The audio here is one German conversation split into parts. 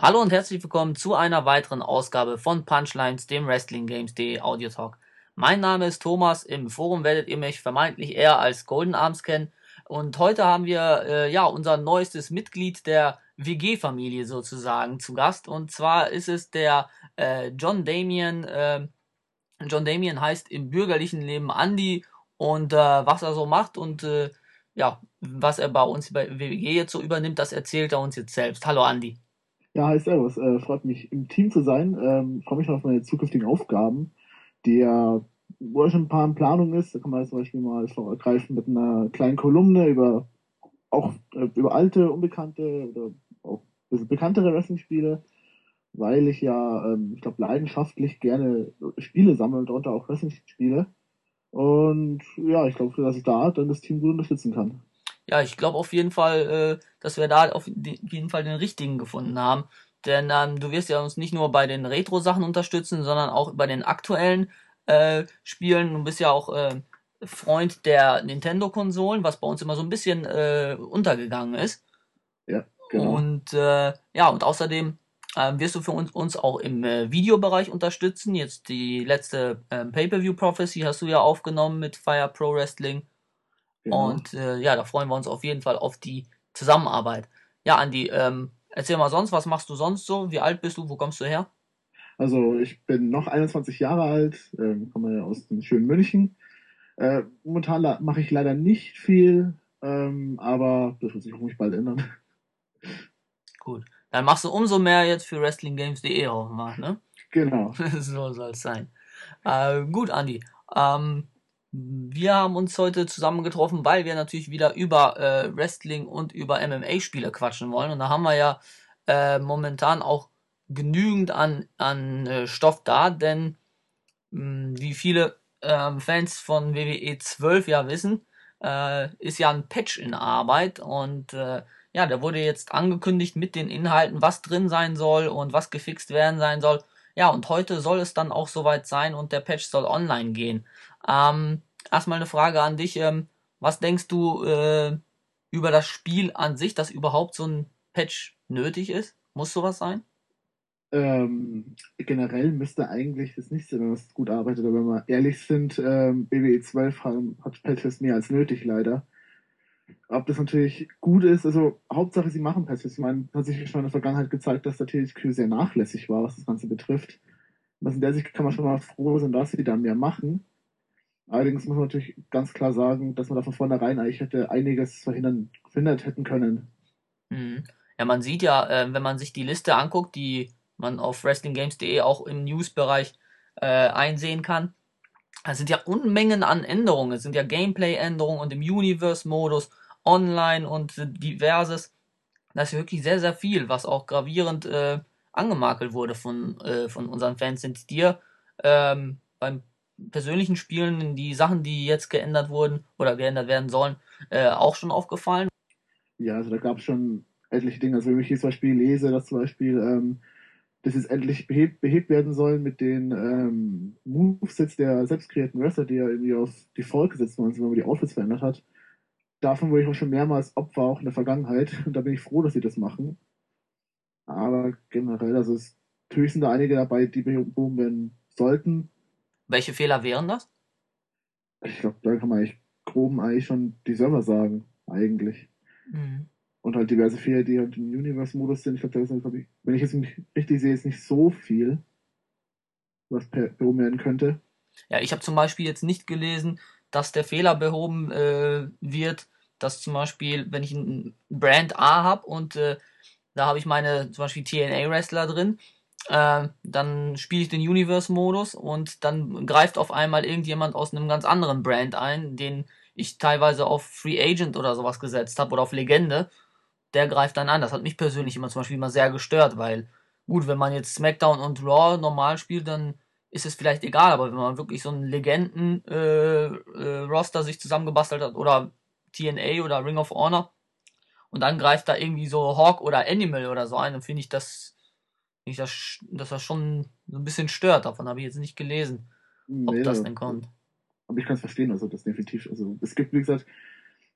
Hallo und herzlich willkommen zu einer weiteren Ausgabe von Punchlines, dem Wrestling Games.de Audio Talk. Mein Name ist Thomas, im Forum werdet ihr mich vermeintlich eher als Golden Arms kennen und heute haben wir äh, ja unser neuestes Mitglied der WG-Familie sozusagen zu Gast und zwar ist es der äh, John Damien. Äh, John Damien heißt im bürgerlichen Leben Andy und äh, was er so macht und äh, ja, was er bei uns bei WG jetzt so übernimmt, das erzählt er uns jetzt selbst. Hallo Andy. Ja, hi Servus. Äh, freut mich im Team zu sein. Ähm, freue mich schon auf meine zukünftigen Aufgaben, die ja, wo ja schon ein paar in Planung ist. Da kann man zum Beispiel mal vorgreifen mit einer kleinen Kolumne über auch äh, über alte, unbekannte oder auch ein bisschen bekanntere Wrestling-Spiele, weil ich ja, ähm, ich glaube, leidenschaftlich gerne Spiele sammle und darunter auch Wrestling-Spiele. Und ja, ich glaube, dass ich da dann das Team gut unterstützen kann ja, ich glaube auf jeden Fall, äh, dass wir da auf jeden Fall den richtigen gefunden haben. Denn ähm, du wirst ja uns nicht nur bei den Retro-Sachen unterstützen, sondern auch bei den aktuellen äh, Spielen. Du bist ja auch äh, Freund der Nintendo-Konsolen, was bei uns immer so ein bisschen äh, untergegangen ist. Ja, genau. Und äh, ja, und außerdem äh, wirst du für uns, uns auch im äh, Videobereich unterstützen. Jetzt die letzte äh, Pay-Per-View Prophecy hast du ja aufgenommen mit Fire Pro Wrestling. Genau. Und äh, ja, da freuen wir uns auf jeden Fall auf die Zusammenarbeit. Ja, Andi, ähm, erzähl mal sonst, was machst du sonst so? Wie alt bist du? Wo kommst du her? Also ich bin noch 21 Jahre alt, ähm, komme aus dem schönen München. Äh, momentan mache ich leider nicht viel, ähm, aber das wird sich hoffentlich bald ändern. Gut. Dann machst du umso mehr jetzt für WrestlingGames.de hoffentlich, ne? Genau. so soll es sein. Äh, gut, Andi. Ähm, wir haben uns heute zusammengetroffen, weil wir natürlich wieder über äh, Wrestling und über MMA-Spiele quatschen wollen. Und da haben wir ja äh, momentan auch genügend an, an äh, Stoff da, denn mh, hm, wie viele ähm, Fans von WWE 12 ja wissen, äh, ist ja ein Patch in Arbeit und äh, ja, der wurde jetzt angekündigt mit den Inhalten, was drin sein soll und was gefixt werden sein soll. Ja, und heute soll es dann auch soweit sein und der Patch soll online gehen. Ähm, erstmal eine Frage an dich. Ähm, was denkst du äh, über das Spiel an sich, dass überhaupt so ein Patch nötig ist? Muss sowas sein? Ähm, generell müsste eigentlich das nicht sein, wenn man es gut arbeitet, aber wenn wir ehrlich sind, ähm, BWE 12 haben, hat Patches mehr als nötig, leider. Ob das natürlich gut ist, also Hauptsache sie machen Patches. Ich meine, hat sich schon in der Vergangenheit gezeigt, dass der THQ sehr nachlässig war, was das Ganze betrifft. Was in der Sicht kann man schon mal froh sein, dass sie da mehr machen. Allerdings muss man natürlich ganz klar sagen, dass man da von vornherein eigentlich hätte einiges verhindern, verhindert hätten können. Mhm. Ja, man sieht ja, äh, wenn man sich die Liste anguckt, die man auf WrestlingGames.de auch im News-Bereich äh, einsehen kann, es sind ja Unmengen an Änderungen. Es sind ja Gameplay-Änderungen und im Universe-Modus, online und diverses. Das ist wirklich sehr, sehr viel, was auch gravierend äh, angemakelt wurde von, äh, von unseren Fans. Sind dir ähm, beim persönlichen Spielen die Sachen, die jetzt geändert wurden oder geändert werden sollen, äh, auch schon aufgefallen? Ja, also da gab es schon etliche Dinge. Also wenn ich hier zum Beispiel lese, dass zum Beispiel ähm, das jetzt endlich behebt, behebt werden soll mit den ähm, Movesets der selbst kreierten Wrestler, die ja irgendwie auf Default gesetzt worden sind, wenn man die Outfits verändert hat. Davon wurde ich auch schon mehrmals Opfer, auch in der Vergangenheit. Und da bin ich froh, dass sie das machen. Aber generell, also es, sind da einige dabei, die behoben werden sollten. Welche Fehler wären das? Ich glaube, da kann man eigentlich groben eigentlich schon die Server sagen, eigentlich. Mhm. Und halt diverse Fehler, die halt im Universe-Modus sind. Ich glaube, da ist, glaub ich, wenn ich es richtig sehe, ist nicht so viel, was behoben werden könnte. Ja, ich habe zum Beispiel jetzt nicht gelesen, dass der Fehler behoben äh, wird, dass zum Beispiel, wenn ich ein Brand A habe und äh, da habe ich meine zum Beispiel TNA-Wrestler drin äh, dann spiele ich den Universe-Modus und dann greift auf einmal irgendjemand aus einem ganz anderen Brand ein, den ich teilweise auf Free Agent oder sowas gesetzt habe oder auf Legende. Der greift dann an. Das hat mich persönlich immer zum Beispiel immer sehr gestört, weil gut, wenn man jetzt SmackDown und Raw normal spielt, dann ist es vielleicht egal, aber wenn man wirklich so einen Legenden-Roster äh, äh, sich zusammengebastelt hat oder TNA oder Ring of Honor und dann greift da irgendwie so Hawk oder Animal oder so ein, dann finde ich das ich das, dass das schon so ein bisschen stört. Davon habe ich jetzt nicht gelesen, ob nee, das denn kommt. Aber ich kann es verstehen, also das definitiv. Also es gibt, wie gesagt,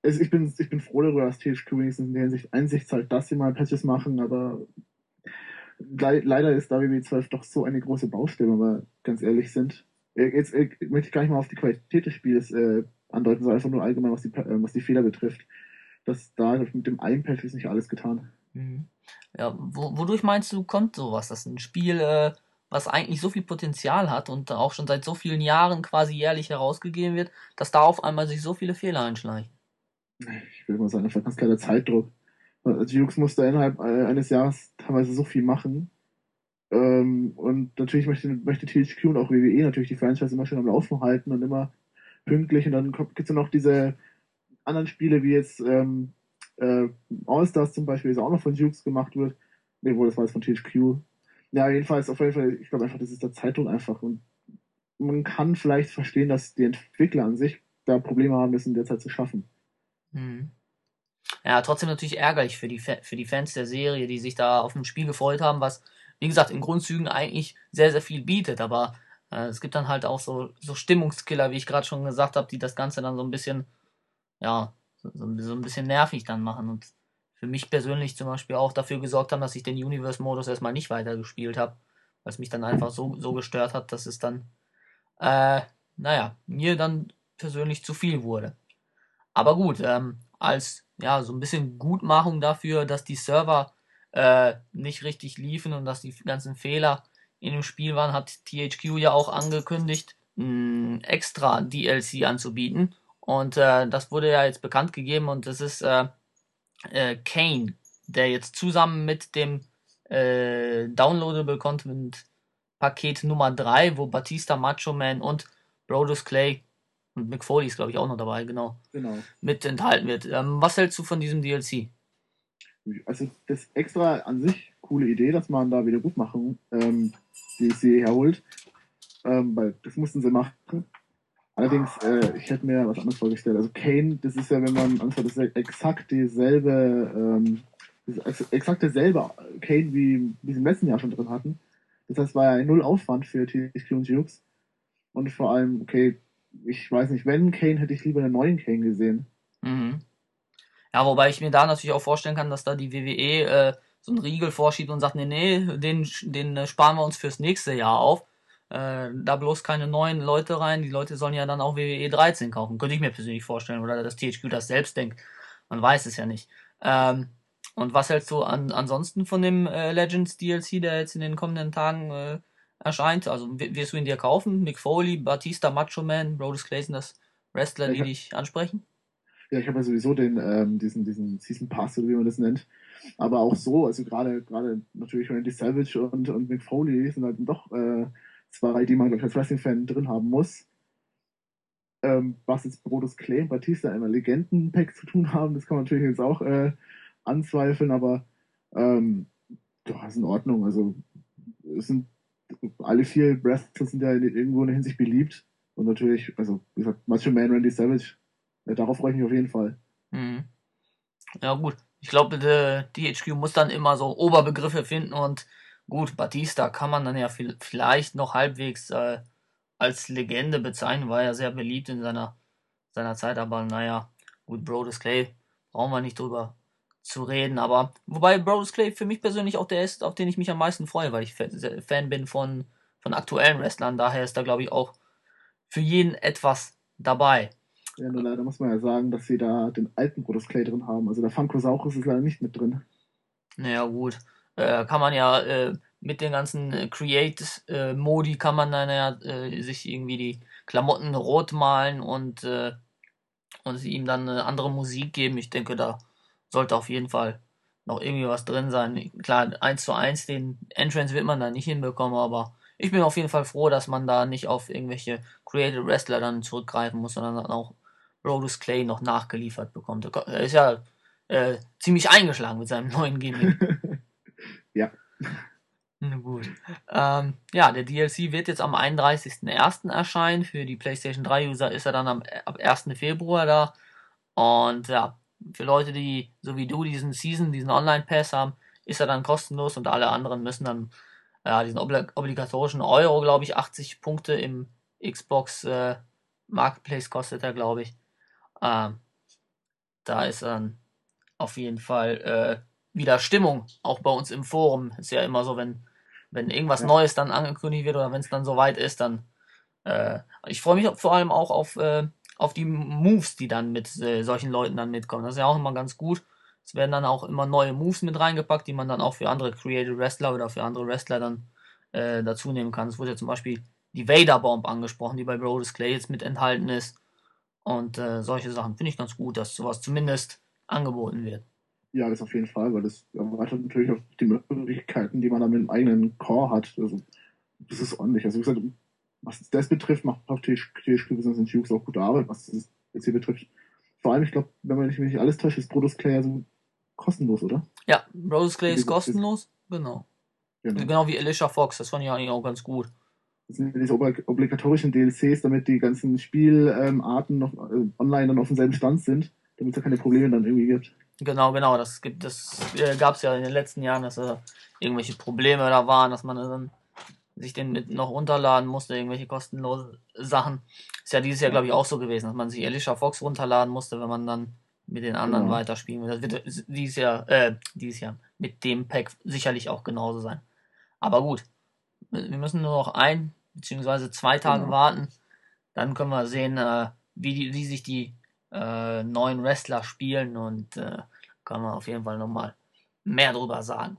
es, ich, bin, ich bin froh darüber, dass THQ wenigstens in der Hinsicht Einsicht zeigt, dass sie mal Patches machen, aber le leider ist WWE 12 doch so eine große Baustelle, wenn wir ganz ehrlich sind. Jetzt äh, möchte ich gar nicht mal auf die Qualität des Spiels äh, andeuten, sondern einfach nur allgemein, was die, äh, was die Fehler betrifft. Das da mit dem Einpatch ist nicht alles getan. Mhm. Ja, wo, wodurch meinst du, kommt sowas, dass ein Spiel, äh, was eigentlich so viel Potenzial hat und auch schon seit so vielen Jahren quasi jährlich herausgegeben wird, dass da auf einmal sich so viele Fehler einschleichen? Ich will mal sagen, einfach ganz kleiner Zeitdruck. Also Jux musste innerhalb äh, eines Jahres teilweise so viel machen. Ähm, und natürlich möchte, möchte THQ und auch WWE natürlich die Franchise immer schön am Laufen halten und immer pünktlich. Und dann gibt es ja noch diese anderen Spiele, wie jetzt ähm, äh, All-Stars zum Beispiel, das auch noch von Jukes gemacht wird. Ne, wo das war jetzt von THQ. Ja, jedenfalls, auf jeden Fall, ich glaube einfach, das ist der Zeitdruck einfach. Und man kann vielleicht verstehen, dass die Entwickler an sich da Probleme haben, das in der Zeit zu schaffen. Mhm. Ja, trotzdem natürlich ärgerlich für die, für die Fans der Serie, die sich da auf ein Spiel gefreut haben, was, wie gesagt, in Grundzügen eigentlich sehr, sehr viel bietet. Aber äh, es gibt dann halt auch so, so Stimmungskiller, wie ich gerade schon gesagt habe, die das Ganze dann so ein bisschen, ja, so, so ein bisschen nervig dann machen. Und für mich persönlich zum Beispiel auch dafür gesorgt haben, dass ich den Universe-Modus erstmal nicht weitergespielt habe, weil es mich dann einfach so, so gestört hat, dass es dann, äh, naja, mir dann persönlich zu viel wurde. Aber gut, ähm, als ja so ein bisschen Gutmachung dafür, dass die Server äh, nicht richtig liefen und dass die ganzen Fehler in dem Spiel waren, hat THQ ja auch angekündigt, ein extra DLC anzubieten. Und äh, das wurde ja jetzt bekannt gegeben und das ist äh, äh, Kane, der jetzt zusammen mit dem äh, Downloadable Content Paket Nummer 3, wo Batista, Macho Man und Brodus Clay und Mick Foley ist, glaube ich, auch noch dabei, genau. Genau. Mit enthalten wird. Ähm, was hältst du von diesem DLC? Also, das extra an sich coole Idee, dass man da wieder Gutmachung ähm, DLC herholt. Ähm, weil das mussten sie machen. Allerdings, äh, ich hätte mir was anderes vorgestellt. Also Kane, das ist ja, wenn man anschaut, das ist exakt dieselbe, ähm, exakt derselbe Kane, wie wir im letzten Jahr schon drin hatten. Das heißt, war ja null Aufwand für THQ und Jukes. Und vor allem, okay, ich weiß nicht, wenn Kane, hätte ich lieber einen neuen Kane gesehen. Mhm. Ja, wobei ich mir da natürlich auch vorstellen kann, dass da die WWE äh, so einen Riegel vorschiebt und sagt, nee, nee, den, den äh, sparen wir uns fürs nächste Jahr auf. Äh, da bloß keine neuen Leute rein. Die Leute sollen ja dann auch WWE 13 kaufen. Könnte ich mir persönlich vorstellen. Oder dass THQ das selbst denkt. Man weiß es ja nicht. Ähm, und was hältst du an, ansonsten von dem äh, Legends DLC, der jetzt in den kommenden Tagen äh, erscheint. Also wirst du ihn dir kaufen? Mick Foley, Batista, Macho Man, Brodus Clayson, das Wrestler, die dich ansprechen? Ja, ich habe ja sowieso den, ähm, diesen, diesen Season Pass, oder wie man das nennt. Aber auch so, also gerade, gerade natürlich Randy Savage und, und Mick Foley sind halt doch äh, zwei, die man, glaube ich, als Wrestling-Fan drin haben muss. Ähm, was jetzt Brodus Clay und Batista einmal Legenden-Pack zu tun haben, das kann man natürlich jetzt auch äh, anzweifeln, aber ähm, doch, ist in Ordnung. Also es sind alle vier Wrestler sind ja irgendwo in der Hinsicht beliebt. Und natürlich, also wie gesagt, Macho Man, Randy Savage, ja, darauf freue ich mich auf jeden Fall. Mhm. Ja, gut. Ich glaube, die DHQ muss dann immer so Oberbegriffe finden und gut, Batista kann man dann ja vielleicht noch halbwegs äh, als Legende bezeichnen, war ja sehr beliebt in seiner, seiner Zeit, aber naja, gut, Brodus Clay brauchen wir nicht drüber zu reden. Aber wobei Brodus Clay für mich persönlich auch der ist, auf den ich mich am meisten freue, weil ich Fan bin von, von aktuellen Wrestlern. Daher ist da, glaube ich, auch für jeden etwas dabei. Ja, nur leider muss man ja sagen, dass sie da den alten Brodus Clay drin haben. Also der Funkosaurus ist leider nicht mit drin. Naja, gut. Äh, kann man ja äh, mit den ganzen äh, Create-Modi kann man dann ja äh, sich irgendwie die Klamotten rot malen und, äh, und ihm dann eine andere Musik geben. Ich denke, da sollte auf jeden Fall noch irgendwie was drin sein. Klar, 1 zu 1 den Entrance wird man da nicht hinbekommen, aber ich bin auf jeden Fall froh, dass man da nicht auf irgendwelche Creative Wrestler dann zurückgreifen muss, sondern dann auch Brodus Clay noch nachgeliefert bekommt. Er ist ja äh, ziemlich eingeschlagen mit seinem neuen Gimmick. Na gut. Ähm, ja, der DLC wird jetzt am 31.01. erscheinen. Für die PlayStation 3 User ist er dann am, ab 1. Februar da. Und ja, für Leute, die so wie du diesen Season, diesen Online-Pass haben, ist er dann kostenlos und alle anderen müssen dann ja, diesen obligatorischen Euro, glaube ich, 80 Punkte im Xbox äh, Marketplace kostet er, glaube ich. Ähm, da ist dann auf jeden Fall wieder Stimmung, auch bei uns im Forum. Ist ja immer so, wenn, wenn irgendwas ja. Neues dann angekündigt wird oder wenn es dann soweit ist, dann äh, ich freue mich vor allem auch auf, äh, auf die Moves, die dann mit äh, solchen Leuten dann mitkommen. Das ist ja auch immer ganz gut. Es werden dann auch immer neue Moves mit reingepackt, die man dann auch für andere Creative Wrestler oder für andere Wrestler dann äh, dazu nehmen kann. Es wurde ja zum Beispiel die Vader Bomb angesprochen, die bei Brodus Clay jetzt mit enthalten ist. Und äh, solche Sachen finde ich ganz gut, dass sowas zumindest angeboten wird. Ja, das auf jeden Fall, weil das erweitert natürlich auch die Möglichkeiten, die man dann mit dem eigenen Core hat. Also, das ist ordentlich. Also, wie gesagt, was das betrifft, macht auf THQ Business Hughes auch gute Arbeit, was das jetzt hier betrifft. Vor allem, ich glaube, wenn man nicht alles täuscht, ist Brodus Clay also kostenlos, oder? Ja, Brodus Clay ist kostenlos, genau. genau. Genau wie Alicia Fox, das fand ich eigentlich auch ganz gut. Das sind diese obligatorischen DLCs, damit die ganzen Spielarten noch äh, online dann auf demselben Stand sind, damit es ja keine Probleme dann irgendwie gibt. Genau, genau, das gibt, das äh, gab es ja in den letzten Jahren, dass äh, irgendwelche Probleme da waren, dass man dann sich den mit noch runterladen musste, irgendwelche kostenlosen Sachen. Ist ja dieses Jahr, glaube ich, auch so gewesen, dass man sich Alicia Fox runterladen musste, wenn man dann mit den anderen genau. weiterspielen will. Das wird dieses Jahr, äh, dieses Jahr mit dem Pack sicherlich auch genauso sein. Aber gut, wir müssen nur noch ein beziehungsweise zwei Tage genau. warten. Dann können wir sehen, äh, wie, die, wie sich die äh, neuen Wrestler spielen und äh, können wir auf jeden Fall nochmal mehr drüber sagen.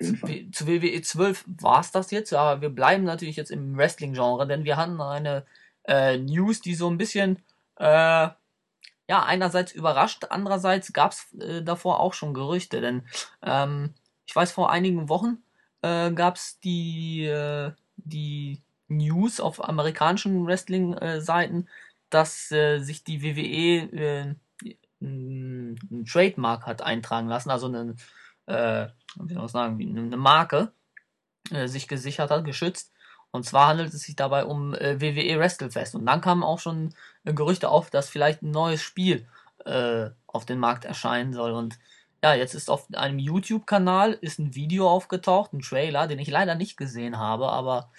Zu, zu WWE 12 war es das jetzt, aber wir bleiben natürlich jetzt im Wrestling-Genre, denn wir hatten eine äh, News, die so ein bisschen, äh, ja, einerseits überrascht, andererseits gab es äh, davor auch schon Gerüchte, denn ähm, ich weiß, vor einigen Wochen äh, gab es die, äh, die News auf amerikanischen Wrestling-Seiten, dass äh, sich die WWE äh, ein Trademark hat eintragen lassen, also eine, äh, wie soll sagen, eine Marke äh, sich gesichert hat, geschützt. Und zwar handelt es sich dabei um äh, WWE WrestleFest. Und dann kamen auch schon äh, Gerüchte auf, dass vielleicht ein neues Spiel äh, auf den Markt erscheinen soll. Und ja, jetzt ist auf einem YouTube-Kanal ist ein Video aufgetaucht, ein Trailer, den ich leider nicht gesehen habe, aber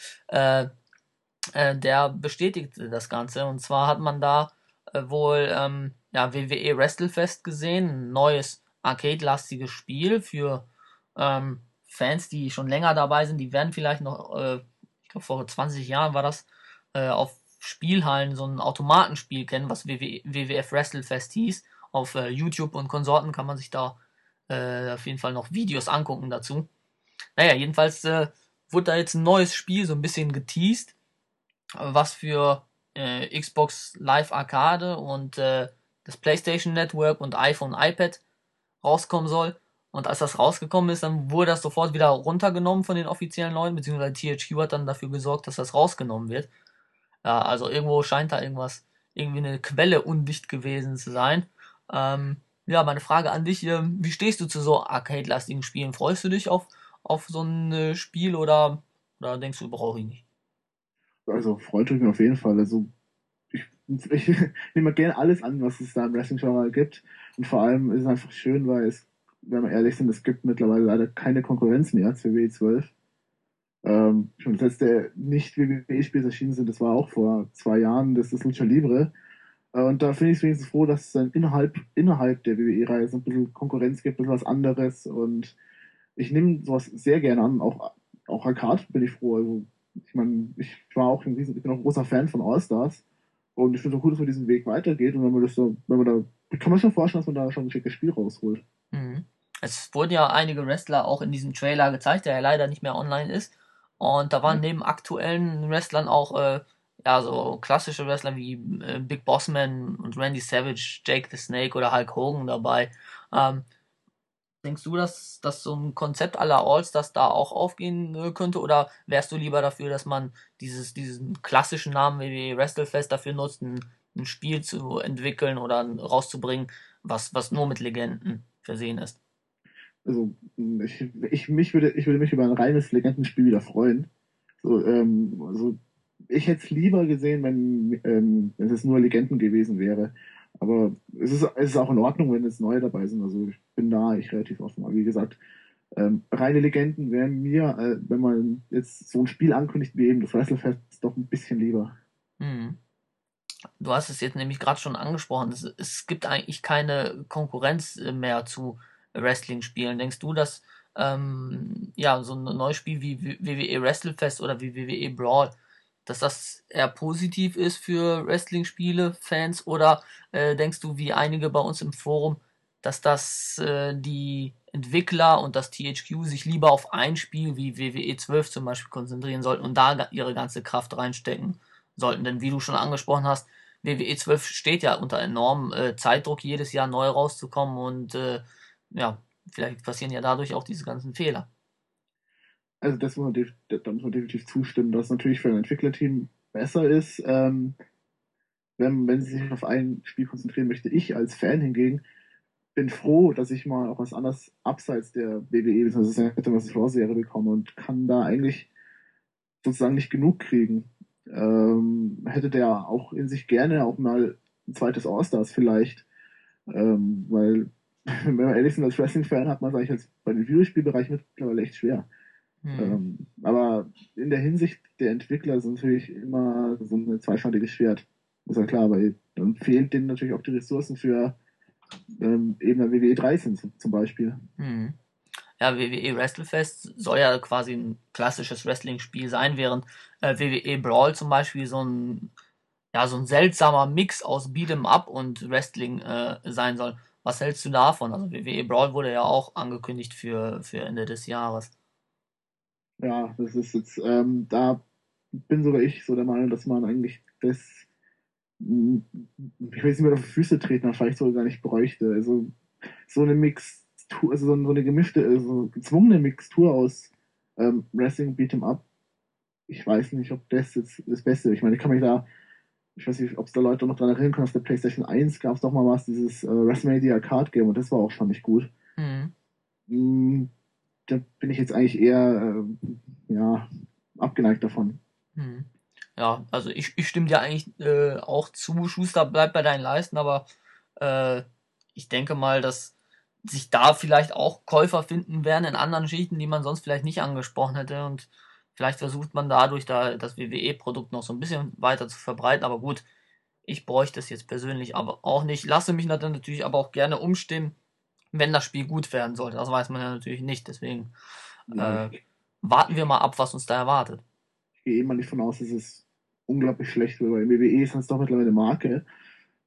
äh, der bestätigt das Ganze. Und zwar hat man da äh, wohl ähm, ja, WWE WrestleFest gesehen, ein neues Arcade-lastiges Spiel für ähm, Fans, die schon länger dabei sind. Die werden vielleicht noch, äh, ich glaube vor 20 Jahren war das, äh, auf Spielhallen so ein Automatenspiel kennen, was WW, WWF WrestleFest hieß. Auf äh, YouTube und Konsorten kann man sich da auf jeden Fall noch Videos angucken dazu. Naja, jedenfalls wurde da jetzt ein neues Spiel so ein bisschen geteased, was für äh, Xbox Live Arcade und äh, das PlayStation Network und iPhone, iPad rauskommen soll. Und als das rausgekommen ist, dann wurde das sofort wieder runtergenommen von den offiziellen Leuten, beziehungsweise THQ hat dann dafür gesorgt, dass das rausgenommen wird. Ja, also irgendwo scheint da irgendwas, irgendwie eine Quelle undicht gewesen zu sein. Ähm, ja, meine Frage an dich, äh, wie stehst du zu so arcade-lastigen Spielen? Freust du dich auf, auf so ein äh, Spiel oder, oder denkst du, brauche ich nicht? Also freut mich auf jeden Fall. Also ich, ich nehme gerne alles an, was es da im Wrestling-Genre gibt. Und vor allem ist es einfach schön, weil es, wenn wir ehrlich sind, es gibt mittlerweile leider keine Konkurrenz mehr für W12. Ähm, schon das letzte nicht WWE-Spiel erschienen sind, das war auch vor zwei Jahren, das ist Lucha Libre. Äh, und da finde ich es wenigstens froh, dass es dann innerhalb, innerhalb der WWE-Reihe so ein bisschen Konkurrenz gibt, ein bisschen was anderes. Und ich nehme sowas sehr gerne an. Auch, auch Arcade bin ich froh. Also, ich meine, ich war auch ein, riesen, ich bin auch ein großer Fan von All-Stars. Und ich finde es auch gut, dass man diesen Weg weitergeht. Und wenn man das so, wenn man da, kann man schon vorstellen, dass man da schon ein schickes Spiel rausholt. Mhm. Es wurden ja einige Wrestler auch in diesem Trailer gezeigt, der ja leider nicht mehr online ist. Und da waren mhm. neben aktuellen Wrestlern auch äh, ja, so klassische Wrestler wie äh, Big Bossman und Randy Savage, Jake the Snake oder Hulk Hogan dabei. Ähm, denkst du, dass, dass so ein Konzept aller All-Stars da auch aufgehen äh, könnte? Oder wärst du lieber dafür, dass man dieses, diesen klassischen Namen wie WrestleFest dafür nutzt, ein, ein Spiel zu entwickeln oder rauszubringen, was, was nur mit Legenden versehen ist? Also, ich, ich, mich würde, ich würde mich über ein reines Legendenspiel wieder freuen. So, ähm, also ich hätte es lieber gesehen, wenn, ähm, wenn es nur Legenden gewesen wäre. Aber es ist, es ist auch in Ordnung, wenn jetzt neue dabei sind. Also ich bin da ich relativ offen. Aber wie gesagt, ähm, reine Legenden wären mir, äh, wenn man jetzt so ein Spiel ankündigt wie eben das WrestleFest, doch ein bisschen lieber. Hm. Du hast es jetzt nämlich gerade schon angesprochen. Es, es, gibt eigentlich keine Konkurrenz mehr zu Wrestling spielen. Denkst du, dass ähm, ja so ein neues Spiel wie WWE WrestleFest oder wie WWE Brawl, dass das eher positiv ist für Wrestling-Spiele, Fans, oder äh, denkst du, wie einige bei uns im Forum, dass das äh, die Entwickler und das THQ sich lieber auf ein Spiel wie WWE 12 zum Beispiel konzentrieren sollten und da ihre ganze Kraft reinstecken sollten. Denn wie du schon angesprochen hast, WWE 12 steht ja unter enormem äh, Zeitdruck, jedes Jahr neu rauszukommen und äh, ja, vielleicht passieren ja dadurch auch diese ganzen Fehler. Also das muss man, da muss man definitiv zustimmen, dass es natürlich für ein Entwicklerteam besser ist, ähm, wenn, wenn sie sich auf ein Spiel konzentrieren möchte. Ich als Fan hingegen bin froh, dass ich mal auch was anderes abseits der WWE bzw. was Raw-Serie bekomme und kann da eigentlich sozusagen nicht genug kriegen. Ähm, hätte der auch in sich gerne auch mal ein zweites All-Stars vielleicht, ähm, weil wenn wir ehrlich sind, als Wrestling-Fan hat man es eigentlich als bei den Videospielbereich mittlerweile echt schwer. Mhm. Ähm, aber in der Hinsicht der Entwickler ist natürlich immer so ein zweischneidiges Schwert. Ist ja klar, weil dann fehlen denen natürlich auch die Ressourcen für ähm, eben der WWE 13 zum Beispiel. Mhm. Ja, WWE WrestleFest soll ja quasi ein klassisches Wrestling-Spiel sein, während äh, WWE Brawl zum Beispiel so ein, ja, so ein seltsamer Mix aus Beat'em Up und Wrestling äh, sein soll. Was hältst du davon? Also WWE Brawl wurde ja auch angekündigt für, für Ende des Jahres. Ja, das ist jetzt, ähm, da bin sogar ich so der Meinung, dass man eigentlich das, hm, ich will nicht mehr auf die Füße treten, vielleicht sogar gar nicht bräuchte. Also so eine Mixtur, also so eine gemischte, also gezwungene Mixtur aus ähm, Wrestling Beat'em Up. Ich weiß nicht, ob das jetzt das Beste ist. Ich meine, ich kann mich da ich weiß nicht, ob es da Leute noch dran erinnern können, auf der PlayStation 1 gab es doch mal was, dieses äh, WrestleMania Card Game und das war auch schon nicht gut. Mhm. Da bin ich jetzt eigentlich eher äh, ja, abgeneigt davon. Mhm. Ja, also ich, ich stimme dir eigentlich äh, auch zu, Schuster bleibt bei deinen Leisten, aber äh, ich denke mal, dass sich da vielleicht auch Käufer finden werden in anderen Schichten, die man sonst vielleicht nicht angesprochen hätte und Vielleicht versucht man dadurch da das WWE-Produkt noch so ein bisschen weiter zu verbreiten, aber gut, ich bräuchte es jetzt persönlich aber auch nicht. Lasse mich natürlich aber auch gerne umstimmen, wenn das Spiel gut werden sollte. Das weiß man ja natürlich nicht. Deswegen äh, warten wir mal ab, was uns da erwartet. Ich gehe immer nicht von aus, dass es unglaublich schlecht wird, weil WWE ist sonst doch mittlerweile eine Marke.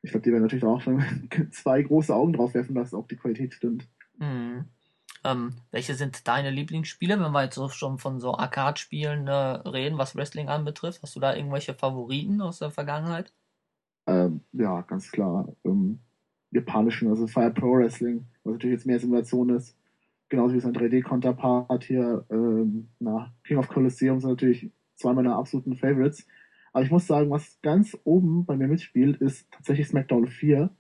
Ich glaube, die werden natürlich auch schon zwei große Augen drauf werfen, dass auch die Qualität stimmt. Mhm. Ähm, welche sind deine Lieblingsspiele, wenn wir jetzt schon von so Arcade-Spielen äh, reden, was Wrestling anbetrifft? Hast du da irgendwelche Favoriten aus der Vergangenheit? Ähm, ja, ganz klar. Ähm, japanischen, also Fire Pro Wrestling, was natürlich jetzt mehr Simulation ist. Genauso wie sein 3D-Counterpart hier, ähm, na, King of Colosseum sind natürlich zwei meiner absoluten Favorites. Aber ich muss sagen, was ganz oben bei mir mitspielt, ist tatsächlich SmackDown 4.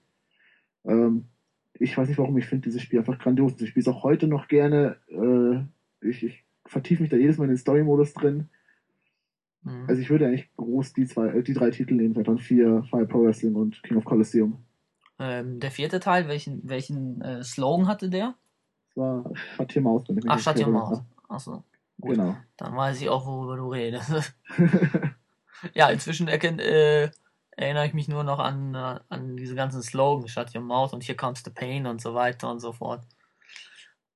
Ähm, ich weiß nicht warum, ich finde dieses Spiel einfach grandios. Ich spiele es auch heute noch gerne. Äh, ich, ich vertiefe mich da jedes Mal in den Story-Modus drin. Mhm. Also ich würde eigentlich groß die zwei, äh, die drei Titel nehmen, dann vier, Fire Pro Wrestling und King of Colosseum. Ähm, der vierte Teil, welchen, welchen äh, Slogan hatte der? Das war Shut Your Mouth. Ach, Your Mouth. Achso. Gut. Genau. Dann weiß ich auch, worüber du redest. ja, inzwischen erkennt, äh, erinnere ich mich nur noch an, äh, an diese ganzen Slogans, Shut Your Mouth und Here Comes the Pain und so weiter und so fort.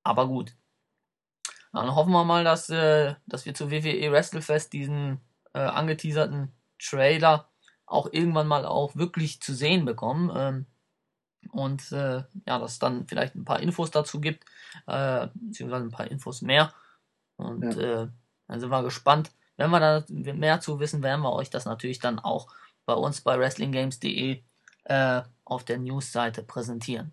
Aber gut. Dann hoffen wir mal, dass, äh, dass wir zu WWE WrestleFest diesen äh, angeteaserten Trailer auch irgendwann mal auch wirklich zu sehen bekommen. Ähm, und äh, ja, dass es dann vielleicht ein paar Infos dazu gibt, äh, beziehungsweise ein paar Infos mehr. Und ja. äh, dann sind wir gespannt. Wenn wir da mehr zu wissen, werden wir euch das natürlich dann auch bei uns bei WrestlingGames.de äh, auf der News-Seite präsentieren.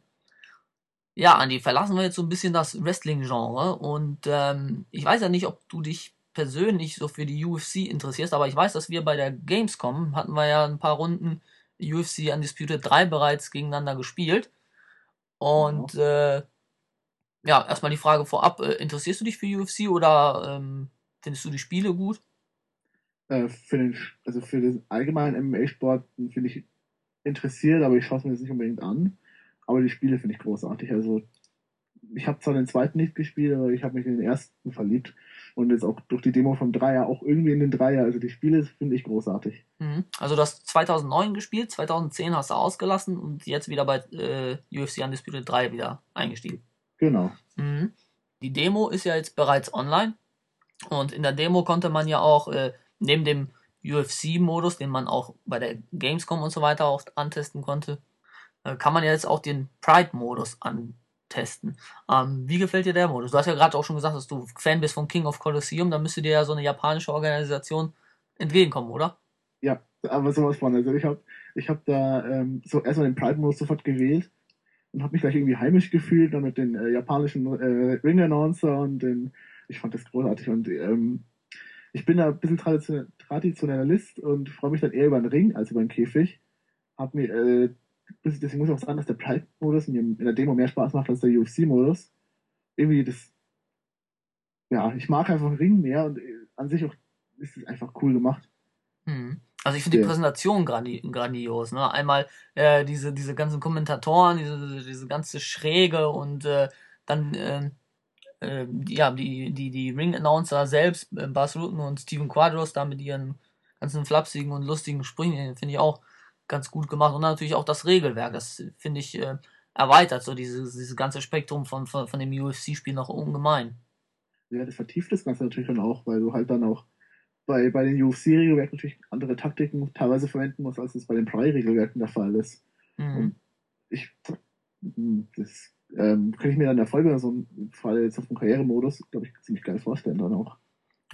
Ja, Andi, verlassen wir jetzt so ein bisschen das Wrestling-Genre und ähm, ich weiß ja nicht, ob du dich persönlich so für die UFC interessierst, aber ich weiß, dass wir bei der Gamescom hatten wir ja ein paar Runden UFC Undisputed 3 bereits gegeneinander gespielt. Und ja, äh, ja erstmal die Frage vorab, äh, interessierst du dich für UFC oder ähm, findest du die Spiele gut? Äh, für den, also für den allgemeinen MMA-Sport finde ich interessiert, aber ich schaue es mir jetzt nicht unbedingt an. Aber die Spiele finde ich großartig. Also ich habe zwar den zweiten nicht gespielt, aber ich habe mich in den ersten verliebt und jetzt auch durch die Demo vom Dreier auch irgendwie in den Dreier. Also die Spiele finde ich großartig. Mhm. Also du hast 2009 gespielt, 2010 hast du ausgelassen und jetzt wieder bei äh, UFC Undisputed 3 wieder eingestiegen. Genau. Mhm. Die Demo ist ja jetzt bereits online. Und in der Demo konnte man ja auch äh, neben dem UFC-Modus, den man auch bei der Gamescom und so weiter auch antesten konnte, äh, kann man ja jetzt auch den Pride-Modus antesten. Ähm, wie gefällt dir der Modus? Du hast ja gerade auch schon gesagt, dass du Fan bist von King of Colosseum, da müsste dir ja so eine japanische Organisation entgegenkommen, oder? Ja, aber sowas von. Also ich habe ich hab da ähm, so erstmal den Pride-Modus sofort gewählt und habe mich gleich irgendwie heimisch gefühlt, dann mit den äh, japanischen äh, Ring-Announcer und den, ich fand das großartig und ähm, ich bin da ein bisschen Tradition Traditionalist und freue mich dann eher über den Ring als über den Käfig. Hab mir, äh, deswegen muss ich auch sagen, dass der Pride-Modus mir in der Demo mehr Spaß macht als der UFC-Modus. Irgendwie das, ja, ich mag einfach Ring mehr und äh, an sich auch ist es einfach cool gemacht. Hm. Also ich finde die Präsentation grandi grandios. Ne? Einmal äh, diese, diese ganzen Kommentatoren, diese, diese ganze Schräge und äh, dann äh, äh, ja, die, die, die Ring-Announcer selbst, äh, Bas Rutten und Steven Quadros, da mit ihren ganzen flapsigen und lustigen Sprüchen, finde ich auch ganz gut gemacht. Und natürlich auch das Regelwerk, das finde ich äh, erweitert, so dieses, dieses ganze Spektrum von, von, von dem UFC-Spiel noch ungemein. Ja, das vertieft das Ganze natürlich dann auch, weil du halt dann auch bei, bei den UFC-Regelwerken natürlich andere Taktiken teilweise verwenden musst, als es bei den Pride-Regelwerken der Fall ist. Mhm. Und ich, hm, das ähm, kann ich mir dann in der Folge so einen Fall jetzt auf dem Karrieremodus, glaube ich, ziemlich geil vorstellen dann auch.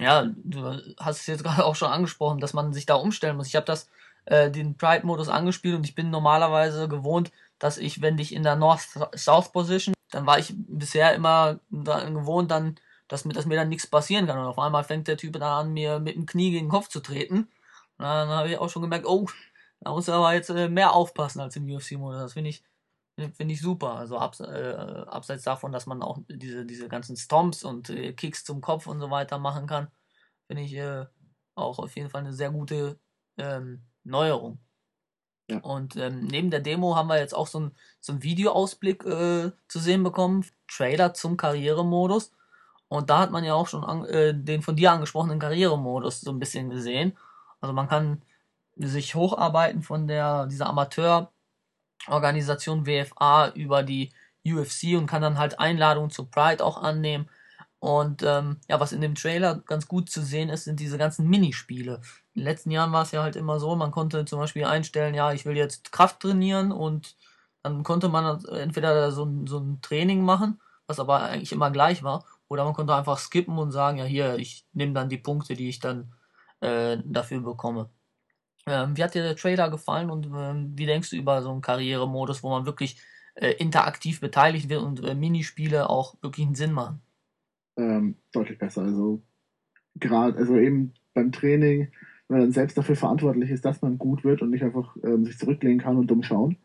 Ja, du hast es jetzt gerade auch schon angesprochen, dass man sich da umstellen muss. Ich habe das äh, den Pride-Modus angespielt und ich bin normalerweise gewohnt, dass ich, wenn ich in der North-South Position, dann war ich bisher immer gewohnt, dann dass mir, dass mir dann nichts passieren kann. Und auf einmal fängt der Typ dann an, mir mit dem Knie gegen den Kopf zu treten. Und dann habe ich auch schon gemerkt, oh, da muss er aber jetzt äh, mehr aufpassen als im UFC-Modus. Das finde ich, finde ich super. Also abs, äh, abseits davon, dass man auch diese, diese ganzen Stomps und äh, Kicks zum Kopf und so weiter machen kann, finde ich äh, auch auf jeden Fall eine sehr gute ähm, Neuerung. Ja. Und ähm, neben der Demo haben wir jetzt auch so einen so Videoausblick äh, zu sehen bekommen, Trailer zum Karrieremodus. Und da hat man ja auch schon an, äh, den von dir angesprochenen Karrieremodus so ein bisschen gesehen. Also man kann sich hocharbeiten von der dieser Amateurorganisation WFA über die UFC und kann dann halt Einladungen zu Pride auch annehmen. Und ähm, ja, was in dem Trailer ganz gut zu sehen ist, sind diese ganzen Minispiele. In den letzten Jahren war es ja halt immer so, man konnte zum Beispiel einstellen, ja, ich will jetzt Kraft trainieren und dann konnte man entweder so ein, so ein Training machen, was aber eigentlich immer gleich war, oder man konnte einfach skippen und sagen, ja hier, ich nehme dann die Punkte, die ich dann äh, dafür bekomme. Ähm, wie hat dir der Trailer gefallen und ähm, wie denkst du über so einen Karrieremodus, wo man wirklich äh, interaktiv beteiligt wird und äh, Minispiele auch wirklich einen Sinn machen? Ähm, deutlich besser. Also gerade, also eben beim Training, wenn man dann selbst dafür verantwortlich ist, dass man gut wird und nicht einfach ähm, sich zurücklehnen kann und dumm schauen.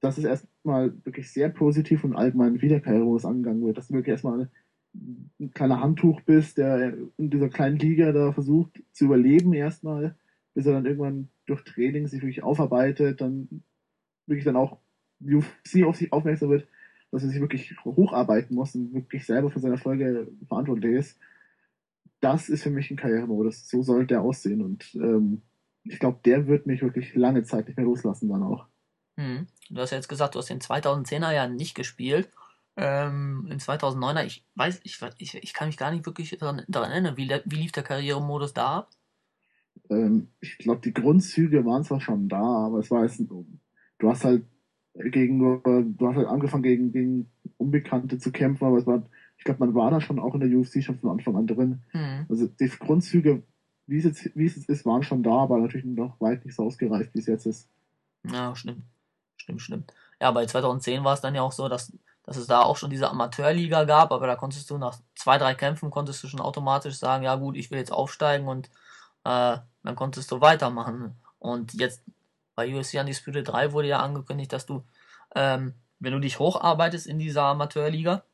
Das ist erstmal wirklich sehr positiv und allgemein wie der Karrieremodus angegangen wird. Dass du wirklich erstmal ein kleiner Handtuch bist, der in dieser kleinen Liga da versucht zu überleben erstmal, bis er dann irgendwann durch Training sich wirklich aufarbeitet, dann wirklich dann auch UFC auf sich aufmerksam wird, dass er sich wirklich hocharbeiten muss und wirklich selber für seine Erfolge verantwortlich ist. Das ist für mich ein Karrieremodus. So sollte der aussehen und ähm, ich glaube, der wird mich wirklich lange Zeit nicht mehr loslassen dann auch. Hm. Du hast ja jetzt gesagt, du hast den 2010er Jahren nicht gespielt ähm, in 2009er, ich weiß, ich, ich, ich kann mich gar nicht wirklich daran, daran erinnern, wie, wie lief der Karrieremodus da ab? Ähm, ich glaube, die Grundzüge waren zwar schon da, aber es war jetzt, du hast halt gegen du hast halt angefangen gegen, gegen Unbekannte zu kämpfen, aber es war, ich glaube, man war da schon auch in der UFC schon von Anfang an drin. Mhm. Also die Grundzüge, wie es jetzt, wie es jetzt ist, waren schon da, aber natürlich noch weit nicht so ausgereift, wie es jetzt ist. Ja, stimmt. Stimmt, stimmt. Ja, bei 2010 war es dann ja auch so, dass dass es da auch schon diese Amateurliga gab, aber da konntest du nach zwei, drei Kämpfen konntest du schon automatisch sagen, ja gut, ich will jetzt aufsteigen und äh, dann konntest du weitermachen. Und jetzt bei UFC Undisputed 3 wurde ja angekündigt, dass du, ähm, wenn du dich hocharbeitest in dieser Amateurliga,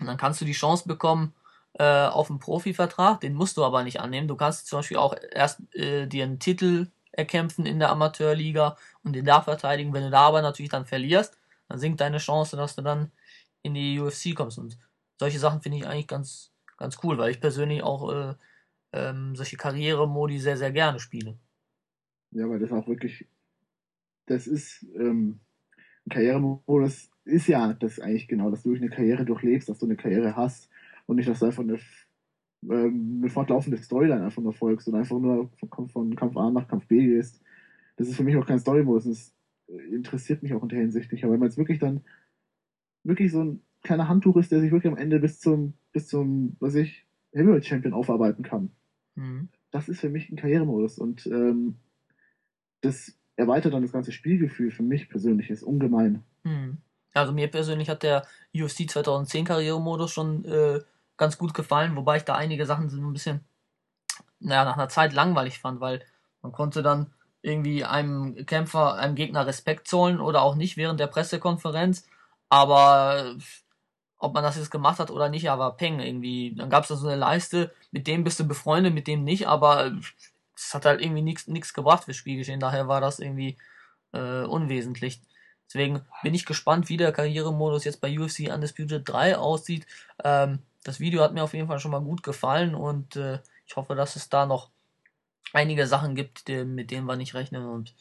dann kannst du die Chance bekommen äh, auf einen Profivertrag, den musst du aber nicht annehmen. Du kannst zum Beispiel auch erst äh, dir einen Titel erkämpfen in der Amateurliga und den da verteidigen. Wenn du da aber natürlich dann verlierst, dann sinkt deine Chance, dass du dann in die UFC kommst. Und solche Sachen finde ich eigentlich ganz, ganz cool, weil ich persönlich auch äh, ähm, solche Karrieremodi sehr, sehr gerne spiele. Ja, weil das auch wirklich, das ist ähm, ein Karrieremodus, ist ja das eigentlich genau, dass du eine Karriere durchlebst, dass du eine Karriere hast und nicht, dass du einfach eine, ähm, eine fortlaufende Storyline einfach nur folgst und einfach nur von, von Kampf A nach Kampf B gehst. Das ist für mich auch kein Story-Modus. Das interessiert mich auch in der Hinsicht nicht. Aber wenn man jetzt wirklich dann wirklich so ein kleiner Handtuch ist, der sich wirklich am Ende bis zum, bis zum, was ich, Heavyweight Champion aufarbeiten kann. Mhm. Das ist für mich ein Karrieremodus und ähm, das erweitert dann das ganze Spielgefühl für mich persönlich ist ungemein. Mhm. Also mir persönlich hat der UFC 2010 Karrieremodus schon äh, ganz gut gefallen, wobei ich da einige Sachen so ein bisschen, naja, nach einer Zeit langweilig fand, weil man konnte dann irgendwie einem Kämpfer, einem Gegner Respekt zollen oder auch nicht während der Pressekonferenz, aber ob man das jetzt gemacht hat oder nicht, aber Peng irgendwie. Dann gab es da so eine Leiste, mit dem bist du befreundet, mit dem nicht, aber es hat halt irgendwie nichts gebracht fürs Spielgeschehen. Daher war das irgendwie äh, unwesentlich. Deswegen bin ich gespannt, wie der Karrieremodus jetzt bei UFC Undisputed 3 aussieht. Ähm, das Video hat mir auf jeden Fall schon mal gut gefallen und äh, ich hoffe, dass es da noch einige Sachen gibt, die, mit denen wir nicht rechnen und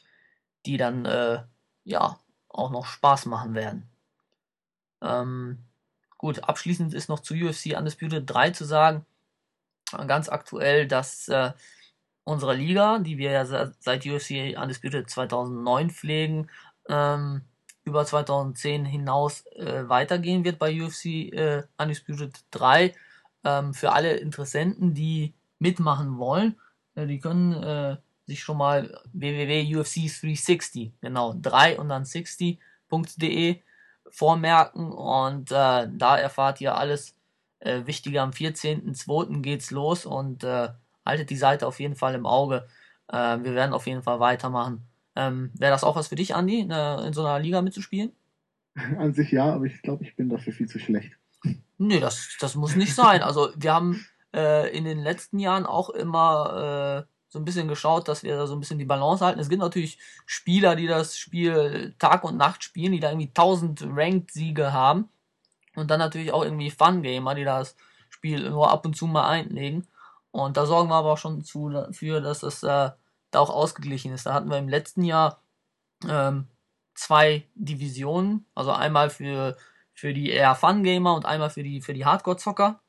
die dann äh, ja auch noch Spaß machen werden. Ähm, Gut, abschließend ist noch zu UFC Undisputed 3 zu sagen, ganz aktuell, dass äh, unsere Liga, die wir ja seit UFC Undisputed 2009 pflegen, ähm, über 2010 hinaus äh, weitergehen wird bei UFC äh, Undisputed 3. Ähm, für alle Interessenten, die mitmachen wollen, äh, die können äh, sich schon mal www.ufc360, genau, 3 und dann 60.de vormerken und äh, da erfahrt ihr alles äh, Wichtige. Am 14.02. geht's los und haltet die Seite auf jeden Fall im Auge. Wir werden auf jeden Fall weitermachen. Ähm, Wäre das auch was für dich, Andi, in, in so einer Liga mitzuspielen? An sich ja, aber ich glaube, ich bin dafür viel zu schlecht. Nee, das, das muss nicht sein. Also wir haben äh, in den letzten Jahren auch immer äh, so ein bisschen geschaut, dass wir da so ein bisschen die Balance halten. Es gibt natürlich Spieler, die das Spiel Tag und Nacht spielen, die da irgendwie 1000 Ranked-Siege haben. Und dann natürlich auch irgendwie Fun-Gamer, die das Spiel nur ab und zu mal einlegen. Und da sorgen wir aber auch schon zu, dafür, dass es äh, da auch ausgeglichen ist. Da hatten wir im letzten Jahr ähm, zwei Divisionen, also einmal für, für die eher Fun-Gamer und einmal für die, für die Hardcore-Zocker,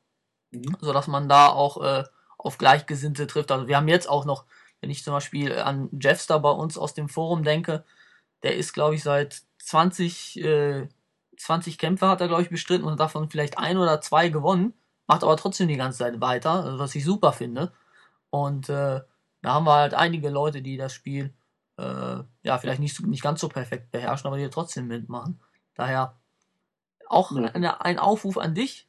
mhm. sodass man da auch äh, auf Gleichgesinnte trifft. Also wir haben jetzt auch noch, wenn ich zum Beispiel an Jeffster bei uns aus dem Forum denke, der ist, glaube ich, seit 20, äh, 20 Kämpfe hat er, glaube ich, bestritten und davon vielleicht ein oder zwei gewonnen, macht aber trotzdem die ganze Zeit weiter, was ich super finde. Und äh, da haben wir halt einige Leute, die das Spiel äh, ja vielleicht nicht, nicht ganz so perfekt beherrschen, aber die trotzdem mitmachen. Daher auch ja. eine, ein Aufruf an dich,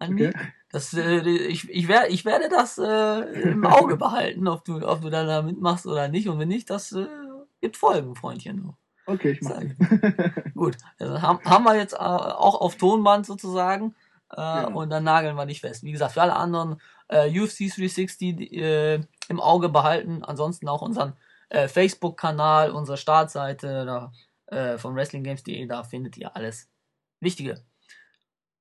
an okay. Das, äh, ich, ich, werde, ich werde das äh, im Auge behalten, ob du, ob du da mitmachst oder nicht. Und wenn nicht, das äh, gibt Folgen, Freundchen. Okay, ich mache. Gut, also haben, haben wir jetzt äh, auch auf Tonband sozusagen. Äh, ja. Und dann nageln wir nicht fest. Wie gesagt, für alle anderen UFC 360 äh, im Auge behalten. Ansonsten auch unseren äh, Facebook-Kanal, unsere Startseite da, äh, von WrestlingGames.de. Da findet ihr alles Wichtige.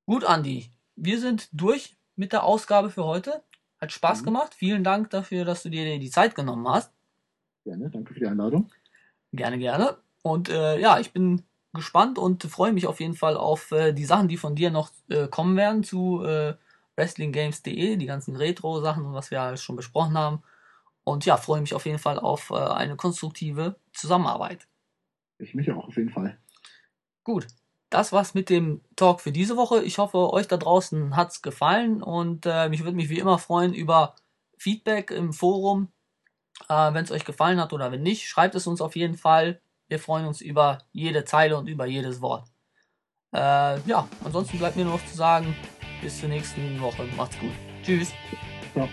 Gut, Andi. Wir sind durch mit der Ausgabe für heute. Hat Spaß mhm. gemacht. Vielen Dank dafür, dass du dir die Zeit genommen hast. Gerne, danke für die Einladung. Gerne, gerne. Und äh, ja, ich bin gespannt und freue mich auf jeden Fall auf äh, die Sachen, die von dir noch äh, kommen werden zu äh, WrestlingGames.de, die ganzen Retro-Sachen und was wir alles schon besprochen haben. Und ja, freue mich auf jeden Fall auf äh, eine konstruktive Zusammenarbeit. Ich mich auch auf jeden Fall. Gut, das war's mit dem Talk für diese Woche. Ich hoffe, euch da draußen hat's gefallen und äh, ich würde mich wie immer freuen über Feedback im Forum. Äh, wenn es euch gefallen hat oder wenn nicht, schreibt es uns auf jeden Fall. Wir freuen uns über jede Zeile und über jedes Wort. Äh, ja, ansonsten bleibt mir nur noch zu sagen, bis zur nächsten Woche. Macht's gut. Tschüss. Ja.